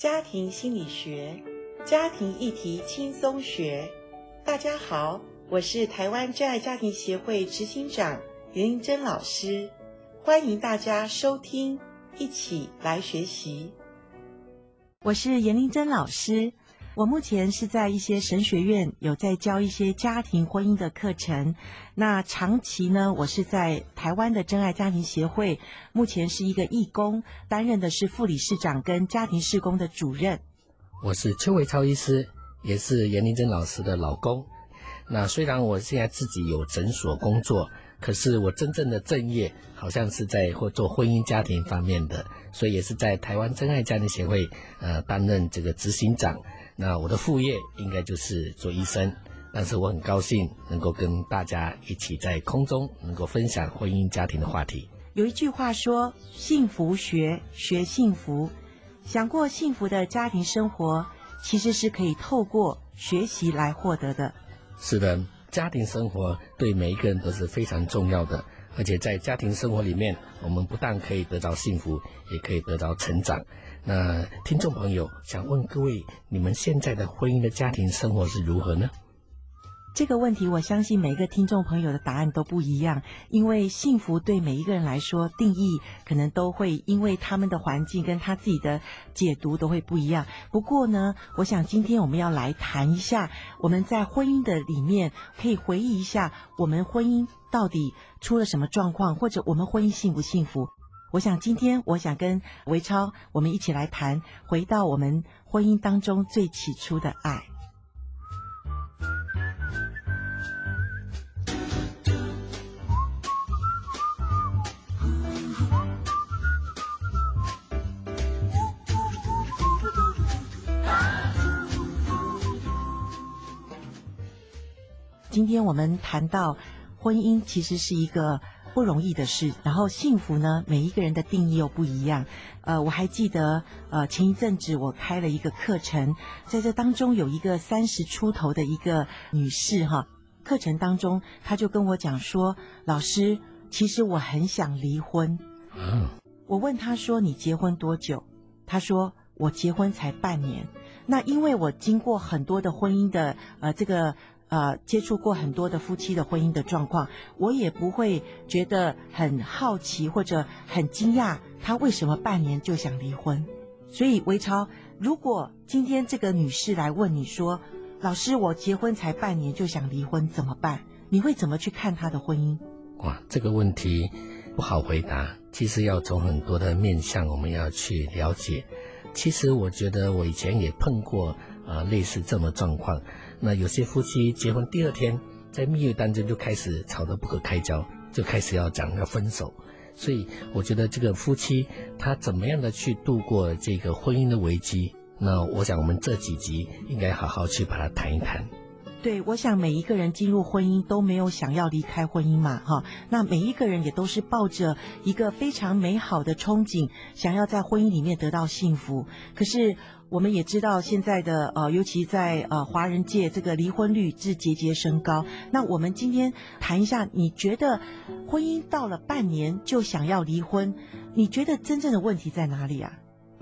家庭心理学，家庭议题轻松学。大家好，我是台湾真爱家庭协会执行长严玲珍老师，欢迎大家收听，一起来学习。我是严玲珍老师。我目前是在一些神学院有在教一些家庭婚姻的课程。那长期呢，我是在台湾的真爱家庭协会，目前是一个义工，担任的是副理事长跟家庭事工的主任。我是邱伟超医师，也是严玲珍老师的老公。那虽然我现在自己有诊所工作，可是我真正的正业好像是在或做婚姻家庭方面的，所以也是在台湾真爱家庭协会呃担任这个执行长。那我的副业应该就是做医生，但是我很高兴能够跟大家一起在空中能够分享婚姻家庭的话题。有一句话说：“幸福学，学幸福。”想过幸福的家庭生活，其实是可以透过学习来获得的。是的，家庭生活对每一个人都是非常重要的，而且在家庭生活里面，我们不但可以得到幸福，也可以得到成长。那听众朋友想问各位，你们现在的婚姻的家庭生活是如何呢？这个问题，我相信每一个听众朋友的答案都不一样，因为幸福对每一个人来说定义可能都会因为他们的环境跟他自己的解读都会不一样。不过呢，我想今天我们要来谈一下，我们在婚姻的里面可以回忆一下，我们婚姻到底出了什么状况，或者我们婚姻幸不幸福？我想今天，我想跟维超，我们一起来谈，回到我们婚姻当中最起初的爱。天我们谈到婚姻，其实是一个。不容易的事，然后幸福呢？每一个人的定义又不一样。呃，我还记得，呃，前一阵子我开了一个课程，在这当中有一个三十出头的一个女士哈，课程当中她就跟我讲说：“老师，其实我很想离婚。”嗯，我问她说：“你结婚多久？”她说：“我结婚才半年。”那因为我经过很多的婚姻的呃这个。呃，接触过很多的夫妻的婚姻的状况，我也不会觉得很好奇或者很惊讶，他为什么半年就想离婚？所以，维超，如果今天这个女士来问你说：“老师，我结婚才半年就想离婚，怎么办？”你会怎么去看她的婚姻？哇，这个问题不好回答。其实要从很多的面向，我们要去了解。其实我觉得我以前也碰过。啊，类似这么状况，那有些夫妻结婚第二天，在蜜月当中就开始吵得不可开交，就开始要讲要分手。所以我觉得这个夫妻他怎么样的去度过这个婚姻的危机，那我想我们这几集应该好好去把它谈一谈。对，我想每一个人进入婚姻都没有想要离开婚姻嘛，哈。那每一个人也都是抱着一个非常美好的憧憬，想要在婚姻里面得到幸福。可是我们也知道，现在的呃，尤其在呃华人界，这个离婚率是节节升高。那我们今天谈一下，你觉得婚姻到了半年就想要离婚，你觉得真正的问题在哪里啊？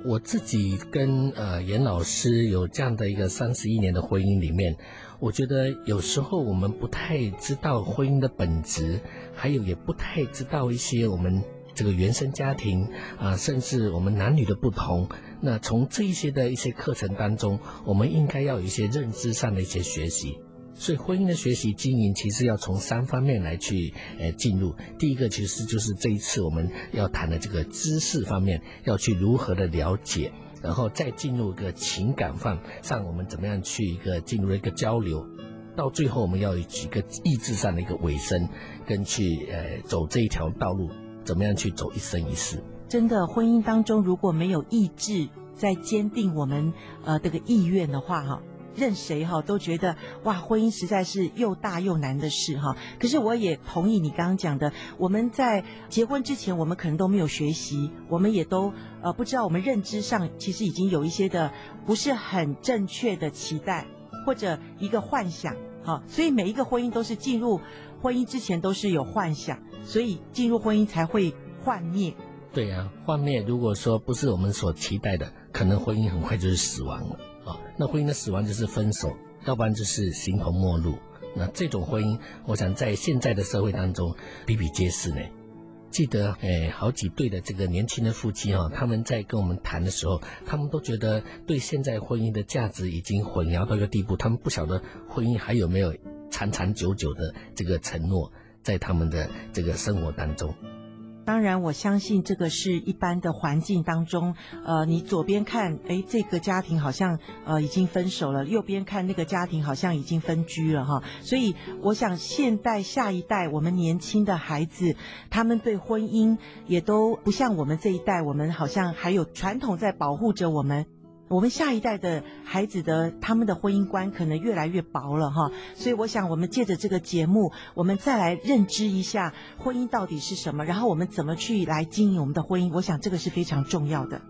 我自己跟呃严老师有这样的一个三十一年的婚姻里面，我觉得有时候我们不太知道婚姻的本质，还有也不太知道一些我们这个原生家庭啊、甚至我们男女的不同。那从这一些的一些课程当中，我们应该要有一些认知上的一些学习。所以婚姻的学习经营，其实要从三方面来去呃进入。第一个其实就是这一次我们要谈的这个知识方面，要去如何的了解，然后再进入一个情感方上，我们怎么样去一个进入一个交流，到最后我们要有几个意志上的一个尾声，跟去呃走这一条道路，怎么样去走一生一世。真的，婚姻当中如果没有意志在坚定我们呃这个意愿的话，哈。任谁哈都觉得哇，婚姻实在是又大又难的事哈。可是我也同意你刚刚讲的，我们在结婚之前，我们可能都没有学习，我们也都呃不知道，我们认知上其实已经有一些的不是很正确的期待或者一个幻想哈。所以每一个婚姻都是进入婚姻之前都是有幻想，所以进入婚姻才会幻灭。对、啊，幻灭如果说不是我们所期待的，可能婚姻很快就是死亡了那婚姻的死亡就是分手，要不然就是形同陌路。那这种婚姻，我想在现在的社会当中比比皆是呢。记得诶，好几对的这个年轻的夫妻哈、他们在跟我们谈的时候，他们都觉得对现在婚姻的价值已经混淆到一个地步，他们不晓得婚姻还有没有长长久久的这个承诺在他们的这个生活当中。当然，我相信这个是一般的环境当中，呃，你左边看，诶，这个家庭好像呃已经分手了；右边看那个家庭好像已经分居了哈。所以，我想现代下一代我们年轻的孩子，他们对婚姻也都不像我们这一代，我们好像还有传统在保护着我们。我们下一代的孩子的他们的婚姻观可能越来越薄了哈，所以我想我们借着这个节目，我们再来认知一下婚姻到底是什么，然后我们怎么去来经营我们的婚姻，我想这个是非常重要的。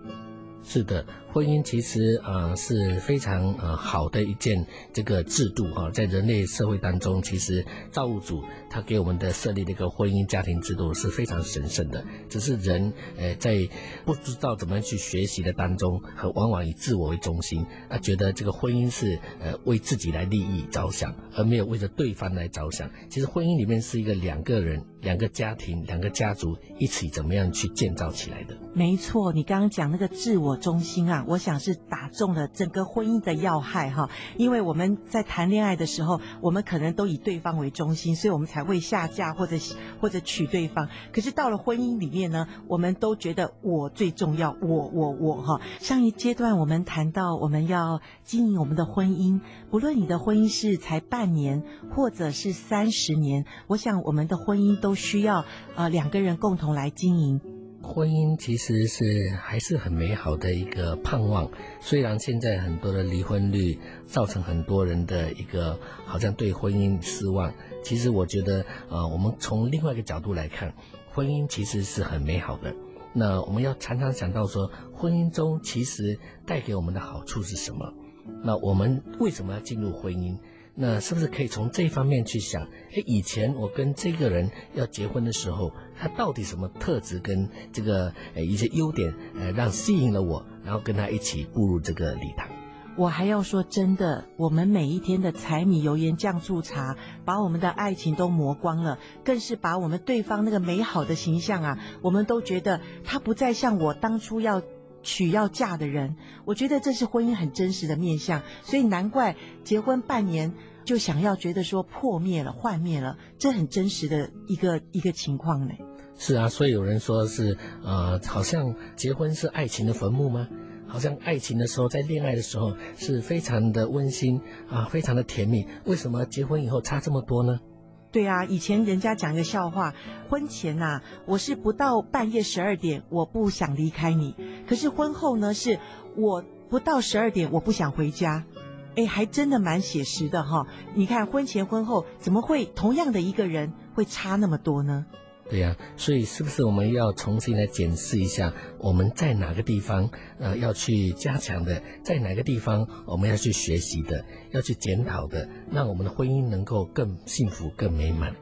是的，婚姻其实啊、呃、是非常呃好的一件这个制度哈、哦，在人类社会当中，其实造物主他给我们的设立的一个婚姻家庭制度是非常神圣的。只是人呃在不知道怎么样去学习的当中，和往往以自我为中心，啊觉得这个婚姻是呃为自己来利益着想，而没有为着对方来着想。其实婚姻里面是一个两个人、两个家庭、两个家族一起怎么样去建造起来的。没错，你刚刚讲那个自我中心啊，我想是打中了整个婚姻的要害哈。因为我们在谈恋爱的时候，我们可能都以对方为中心，所以我们才会下嫁或者或者娶对方。可是到了婚姻里面呢，我们都觉得我最重要，我我我哈。上一阶段我们谈到我们要经营我们的婚姻，不论你的婚姻是才半年或者是三十年，我想我们的婚姻都都需要呃两个人共同来经营。婚姻其实是还是很美好的一个盼望，虽然现在很多的离婚率造成很多人的一个好像对婚姻失望，其实我觉得，呃，我们从另外一个角度来看，婚姻其实是很美好的。那我们要常常想到说，婚姻中其实带给我们的好处是什么？那我们为什么要进入婚姻？那是不是可以从这方面去想？诶，以前我跟这个人要结婚的时候，他到底什么特质跟这个诶一些优点，呃，让吸引了我，然后跟他一起步入这个礼堂。我还要说真的，我们每一天的柴米油盐酱醋茶，把我们的爱情都磨光了，更是把我们对方那个美好的形象啊，我们都觉得他不再像我当初要娶要嫁的人。我觉得这是婚姻很真实的面相，所以难怪结婚半年。就想要觉得说破灭了、幻灭了，这很真实的一个一个情况呢。是啊，所以有人说是，呃，好像结婚是爱情的坟墓吗？好像爱情的时候，在恋爱的时候是非常的温馨啊，非常的甜蜜。为什么结婚以后差这么多呢？对啊，以前人家讲一个笑话，婚前呐、啊，我是不到半夜十二点，我不想离开你；可是婚后呢，是我不到十二点，我不想回家。哎，还真的蛮写实的哈！你看婚前婚后怎么会同样的一个人会差那么多呢？对呀、所以是不是我们要重新来检视一下，我们在哪个地方呃要去加强的，在哪个地方我们要去学习的，要去检讨的，让我们的婚姻能够更幸福、更美满。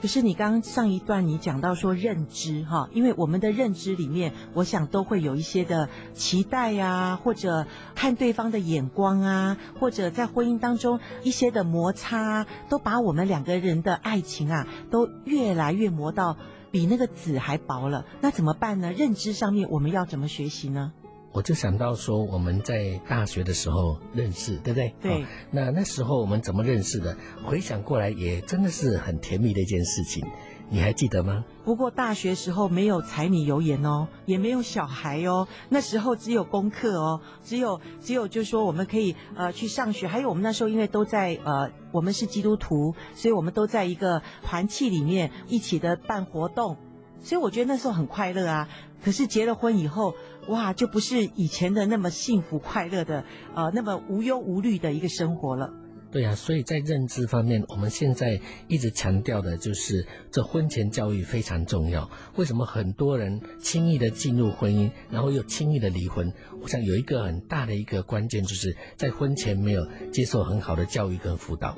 可是你刚刚上一段你讲到说认知哈，因为我们的认知里面，我想都会有一些的期待呀，或者看对方的眼光啊，或者在婚姻当中一些的摩擦，都把我们两个人的爱情啊，都越来越磨到比那个纸还薄了。那怎么办呢？认知上面我们要怎么学习呢？我就想到说，我们在大学的时候认识，对不对？对。那那时候我们怎么认识的？回想过来，也真的是很甜蜜的一件事情。你还记得吗？不过大学时候没有柴米油盐哦，也没有小孩哦，那时候只有功课哦，只有只有就是说我们可以呃去上学，还有我们那时候因为都在呃我们是基督徒，所以我们都在一个团契里面一起的办活动。所以我觉得那时候很快乐啊，可是结了婚以后，哇，就不是以前的那么幸福快乐的，呃，那么无忧无虑的一个生活了。对啊，所以在认知方面，我们现在一直强调的就是这婚前教育非常重要。为什么很多人轻易的进入婚姻，然后又轻易的离婚？我想有一个很大的一个关键，就是在婚前没有接受很好的教育跟辅导。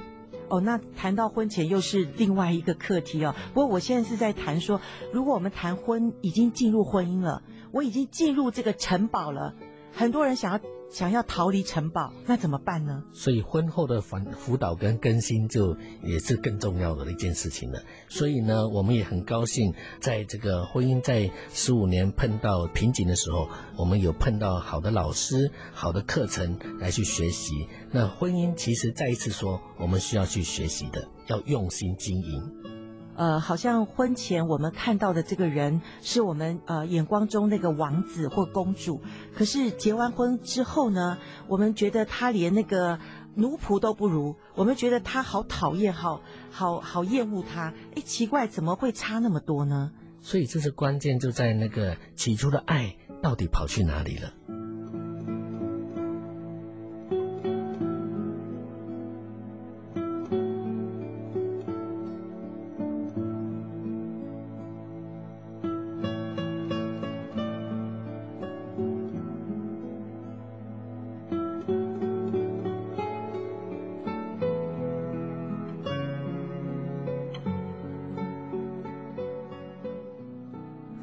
哦，那谈到婚前又是另外一个课题哦。不过我现在是在谈说，如果我们谈婚，已经进入婚姻了，我已经进入这个城堡了，很多人想要。想要逃离城堡，那怎么办呢？所以婚后的辅辅导跟更新就也是更重要的一件事情了。所以呢，我们也很高兴，在这个婚姻在十五年碰到瓶颈的时候，我们有碰到好的老师、好的课程来去学习。那婚姻其实再一次说，我们需要去学习的，要用心经营。呃，好像婚前我们看到的这个人是我们呃眼光中那个王子或公主，可是结完婚之后呢，我们觉得他连那个奴仆都不如，我们觉得他好讨厌，好好好厌恶他。哎，奇怪，怎么会差那么多呢？所以这是关键，就在那个起初的爱到底跑去哪里了？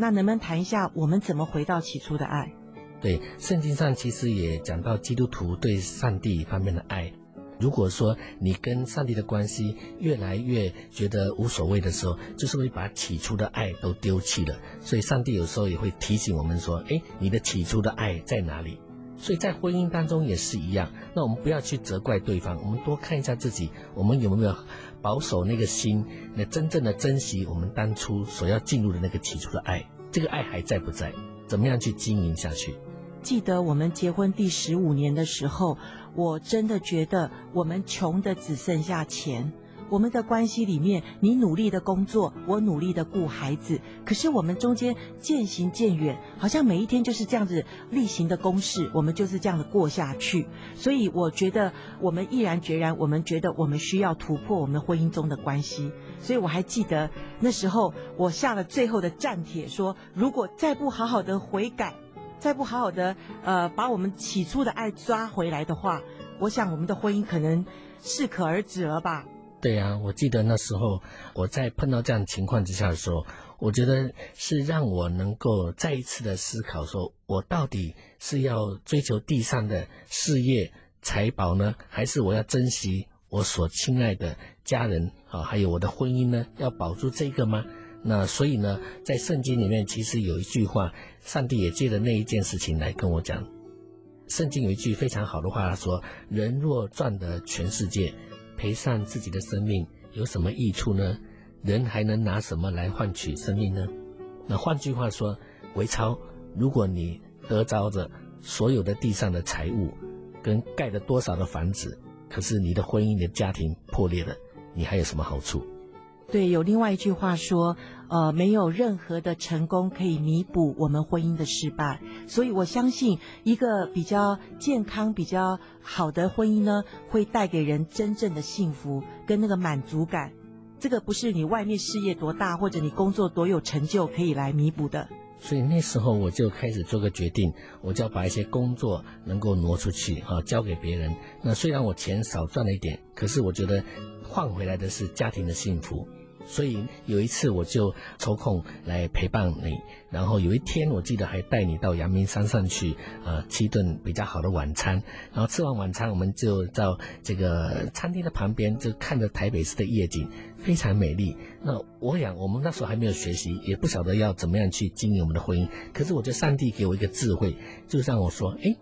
那能不能谈一下我们怎么回到起初的爱？对，圣经上其实也讲到基督徒对上帝方面的爱。如果说你跟上帝的关系越来越觉得无所谓的时候，就是会把起初的爱都丢弃了。所以上帝有时候也会提醒我们说：“诶，你的起初的爱在哪里？”所以在婚姻当中也是一样。那我们不要去责怪对方，我们多看一下自己，我们有没有保守那个心，那真正的珍惜我们当初所要进入的那个起初的爱，这个爱还在不在？怎么样去经营下去？记得我们结婚第十五年的时候，我真的觉得我们穷的只剩下钱。我们的关系里面，你努力的工作，我努力的顾孩子，可是我们中间渐行渐远，好像每一天就是这样子例行的公事，我们就是这样的过下去。所以我觉得我们毅然决然，我们觉得我们需要突破我们婚姻中的关系。所以我还记得那时候我下了最后的战帖，说如果再不好好的悔改，再不好好的呃把我们起初的爱抓回来的话，我想我们的婚姻可能适可而止了吧。对、啊，我记得那时候我在碰到这样情况之下的时候，我觉得是让我能够再一次的思考，说我到底是要追求地上的事业财宝呢，还是我要珍惜我所亲爱的家人啊，还有我的婚姻呢？要保住这个吗？那所以呢，在圣经里面其实有一句话，上帝也借着那一件事情来跟我讲。圣经有一句非常好的话，说：“人若赚得全世界。”赔上自己的生命有什么益处呢？人还能拿什么来换取生命呢？那换句话说，维超，如果你得着着所有的地上的财物，跟盖了多少的房子，可是你的婚姻你的家庭破裂了，你还有什么好处？对，有另外一句话说，呃，没有任何的成功可以弥补我们婚姻的失败。所以我相信，一个比较健康、比较好的婚姻呢，会带给人真正的幸福跟那个满足感。这个不是你外面事业多大，或者你工作多有成就可以来弥补的。所以那时候我就开始做个决定，我就要把一些工作能够挪出去，啊，交给别人。那虽然我钱少赚了一点，可是我觉得换回来的是家庭的幸福。所以有一次我就抽空来陪伴你，然后有一天我记得还带你到阳明山上去，呃，吃一顿比较好的晚餐。然后吃完晚餐，我们就到这个餐厅的旁边，就看着台北市的夜景，非常美丽。那我想我们那时候还没有学习，也不晓得要怎么样去经营我们的婚姻。可是我觉得上帝给我一个智慧，就让我说：诶，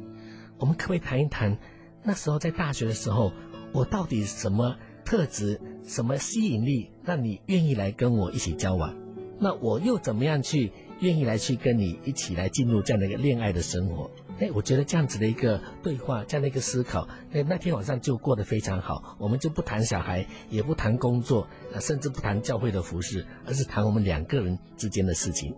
我们可不可以谈一谈那时候在大学的时候，我到底什么？特质什么吸引力让你愿意来跟我一起交往？那我又怎么样去愿意来去跟你一起来进入这样的一个恋爱的生活？哎，我觉得这样子的一个对话，这样的一个思考，哎，那天晚上就过得非常好。我们就不谈小孩，也不谈工作，甚至不谈教会的服事，而是谈我们两个人之间的事情。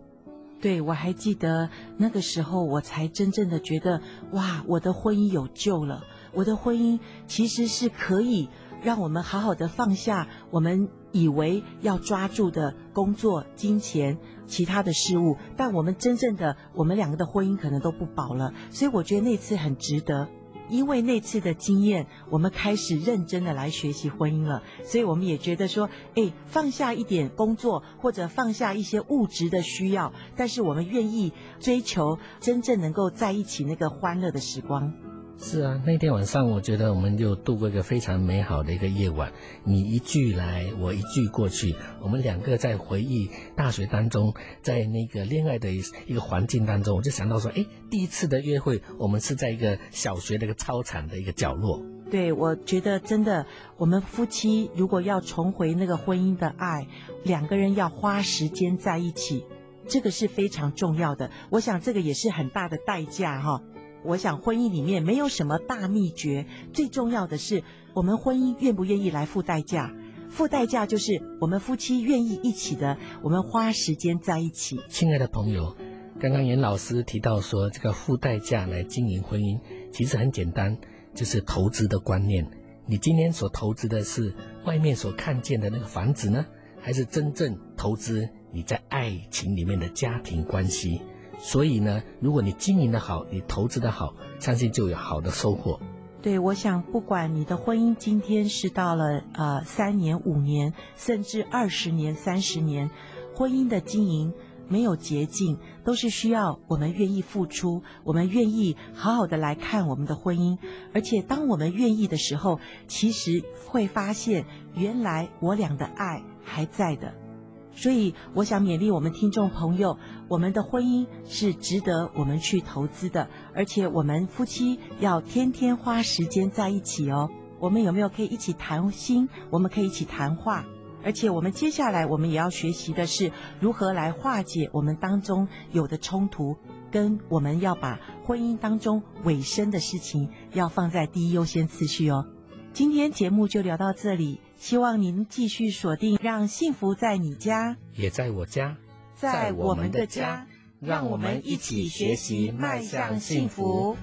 对，我还记得那个时候，我才真正的觉得，哇，我的婚姻有救了。我的婚姻其实是可以。让我们好好的放下我们以为要抓住的工作、金钱、其他的事物，但我们真正的我们两个的婚姻可能都不保了。所以我觉得那次很值得。因为那次的经验，我们开始认真的来学习婚姻了，所以我们也觉得说，哎，放下一点工作，或者放下一些物质的需要，但是我们愿意追求真正能够在一起那个欢乐的时光。是啊，那天晚上我觉得我们就度过一个非常美好的一个夜晚。你一句来，我一句过去，我们两个在回忆大学当中，在那个恋爱的一个环境当中，我就想到说，哎，第一次的约会，我们是在一个小学的一个操场的一个角落。对，我觉得真的，我们夫妻如果要重回那个婚姻的爱，两个人要花时间在一起，这个是非常重要的。我想这个也是很大的代价哈。我想婚姻里面没有什么大秘诀，最重要的是我们婚姻愿不愿意来付代价。付代价就是我们夫妻愿意一起的，我们花时间在一起。亲爱的朋友，刚刚严老师提到说，这个付代价来经营婚姻，其实很简单，就是投资的观念。你今天所投资的是外面所看见的那个房子呢，还是真正投资你在爱情里面的家庭关系？所以呢，如果你经营的好，你投资的好，相信就有好的收获。对，我想不管你的婚姻今天是到了呃三年、五年，甚至二十年、三十年，婚姻的经营没有捷径，都是需要我们愿意付出，我们愿意好好的来看我们的婚姻。而且当我们愿意的时候，其实会发现原来我俩的爱还在的。所以，我想勉励我们听众朋友，我们的婚姻是值得我们去投资的，而且我们夫妻要天天花时间在一起哦。我们有没有可以一起谈心？我们可以一起谈话，而且我们接下来我们也要学习的是如何来化解我们当中有的冲突，跟我们要把婚姻当中尾声的事情要放在第一优先次序哦。今天节目就聊到这里，希望您继续锁定，让幸福在你家，也在我家，在我们的家，让我们一起学习，迈向幸福。